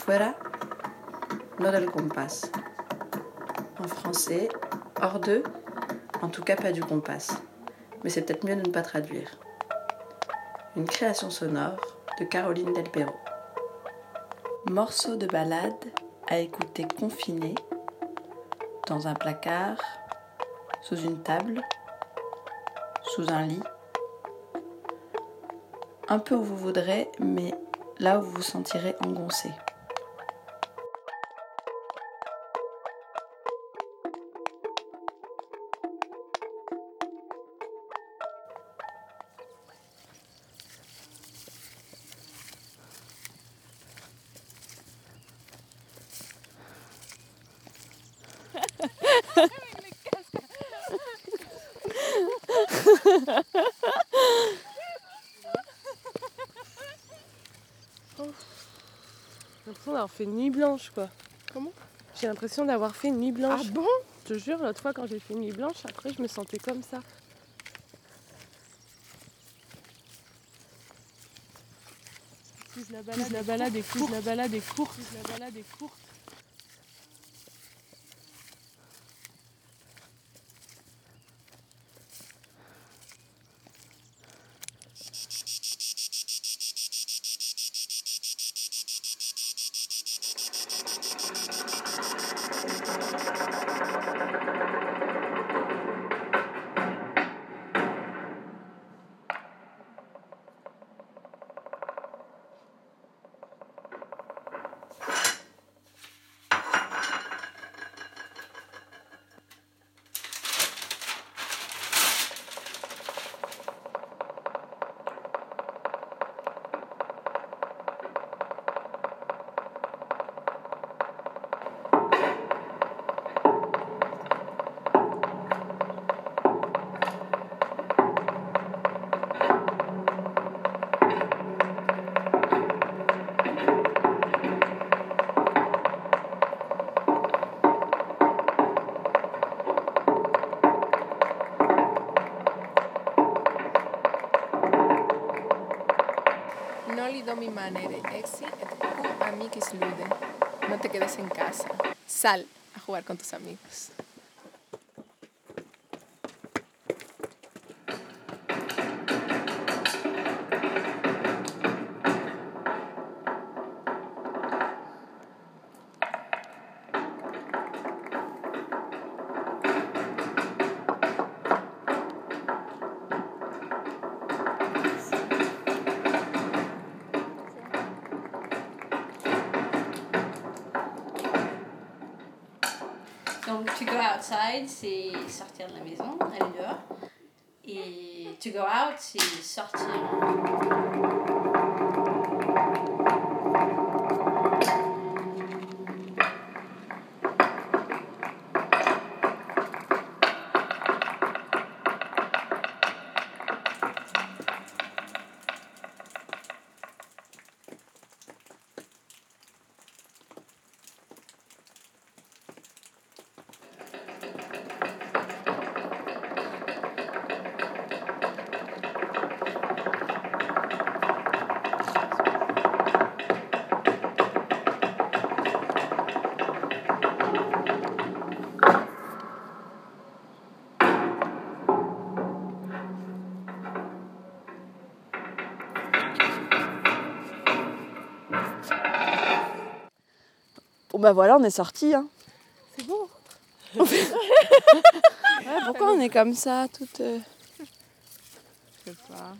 Fuera, no del compás. En français, hors de, en tout cas pas du compas. Mais c'est peut-être mieux de ne pas traduire. Une création sonore de Caroline Delpero. Morceau de balade à écouter confiné dans un placard, sous une table, sous un lit, un peu où vous voudrez, mais là où vous vous sentirez engoncé. L'impression d'avoir fait une nuit blanche quoi. Comment? J'ai l'impression d'avoir fait une nuit blanche. Ah bon? Je te jure, l'autre fois quand j'ai fait une nuit blanche, après je me sentais comme ça. La balade, la balade est courte, la balade est courte, la balade est courte. Noli domi manere exi et cum amicis lude. No te quedes en casa. Sal a jugar con tus amigos. Donc, to go outside, c'est sortir de la maison, aller dehors. Et to go out, c'est sortir. Bon bah voilà, on est sorti. Hein. C'est bon. Ouais, pourquoi on est comme ça, toute. euh, Je sais pas.